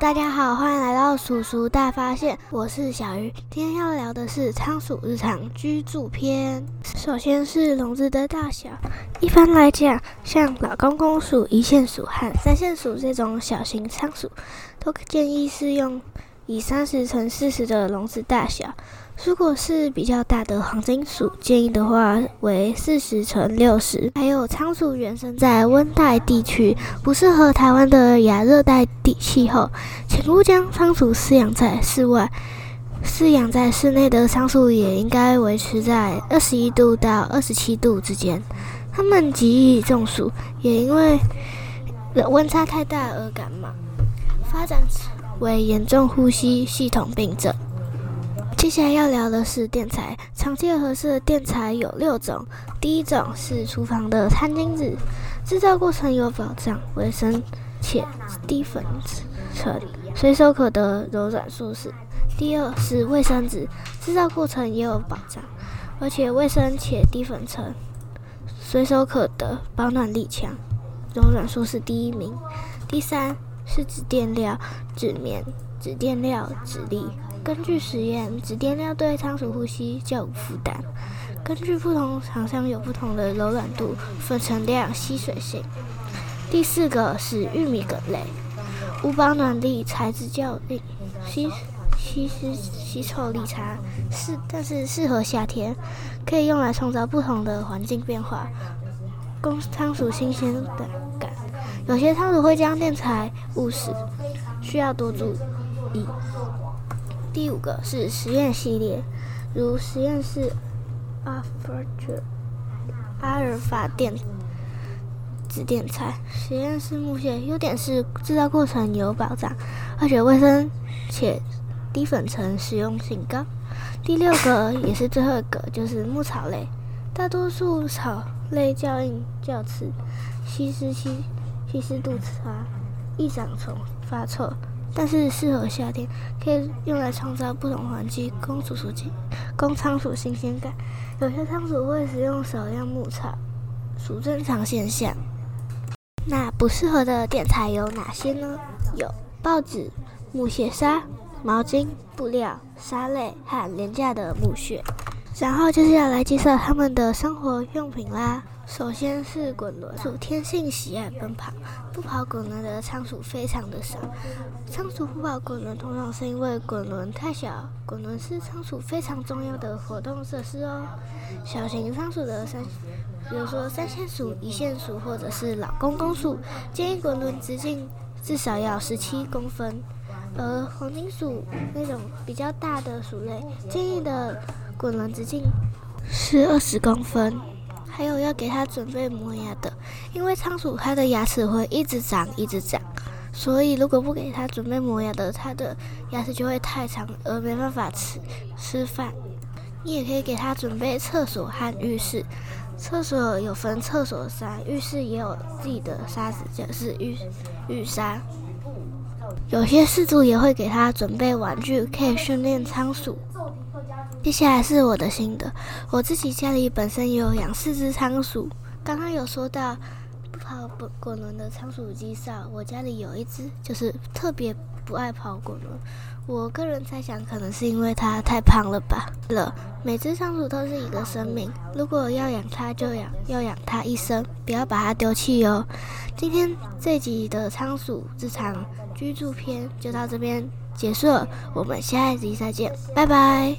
大家好，欢迎来到鼠鼠大发现，我是小鱼。今天要聊的是仓鼠日常居住篇。首先是笼子的大小，一般来讲，像老公公鼠、一线鼠和三线鼠这种小型仓鼠，都建议是用以三十乘四十的笼子大小。如果是比较大的黄金鼠，建议的话为四十乘六十。还有仓鼠原生在温带地区，不适合台湾的亚热带地气候，请勿将仓鼠饲养在室外。饲养在室内的仓鼠也应该维持在二十一度到二十七度之间。它们极易中暑，也因为温差太大而感冒，发展为严重呼吸系统病症。接下来要聊的是电材，常见合适的电材有六种。第一种是厨房的餐巾纸，制造过程有保障、卫生且低粉尘，随手可得、柔软舒适。第二是卫生纸，制造过程也有保障，而且卫生且低粉尘，随手可得，保暖力强，柔软舒适第一名。第三是纸垫料，纸棉、纸垫料、纸粒。根据实验，纸垫料对仓鼠呼吸较无负担。根据不同厂商有不同的柔软度、粉尘量、吸水性。第四个是玉米梗类，无保暖力，材质较硬，吸吸湿吸臭力差，适但是适合夏天，可以用来创造不同的环境变化，供仓鼠新鲜的。有些仓鼠会将垫材误食，需要多注意。第五个是实验系列，如实验室阿尔法电子电材。实验室木屑优点是制造过程有保障，而且卫生且低粉尘，实用性高。第六个也是最后一个，就是牧草类，大多数草类较硬较刺，吸湿吸吸湿度差，易长虫，发臭。但是适合夏天，可以用来创造不同环境，供鼠鼠进，供仓鼠新鲜感。有些仓鼠会使用少量牧草，属正常现象。那不适合的垫材有哪些呢？有报纸、木屑沙、毛巾、布料、沙类和廉价的木屑。然后就是要来介绍他们的生活用品啦。首先是滚轮，鼠天性喜爱奔跑，不跑滚轮的仓鼠非常的少。仓鼠不跑滚轮，通常是因为滚轮太小。滚轮是仓鼠非常重要的活动设施哦。小型仓鼠的三，比如说三线鼠、一线鼠或者是老公公鼠，建议滚轮直径至少要十七公分。而黄金鼠那种比较大的鼠类，建议的滚轮直径是二十公分。还有要给它准备磨牙的，因为仓鼠它的牙齿会一直长一直长，所以如果不给它准备磨牙的，它的牙齿就会太长而没办法吃吃饭。你也可以给它准备厕所和浴室，厕所有分厕所沙，浴室也有自己的沙子，就是浴浴沙。有些饲主也会给它准备玩具，可以训练仓鼠。接下来是我的心得，我自己家里本身也有养四只仓鼠。刚刚有说到不跑滚滚轮的仓鼠机少，我家里有一只，就是特别不爱跑滚轮。我个人猜想，可能是因为它太胖了吧。了，每只仓鼠都是一个生命，如果要养它，就养要养它一生，不要把它丢弃哦。今天这集的仓鼠日常居住篇就到这边结束了，我们下一集再见，拜拜。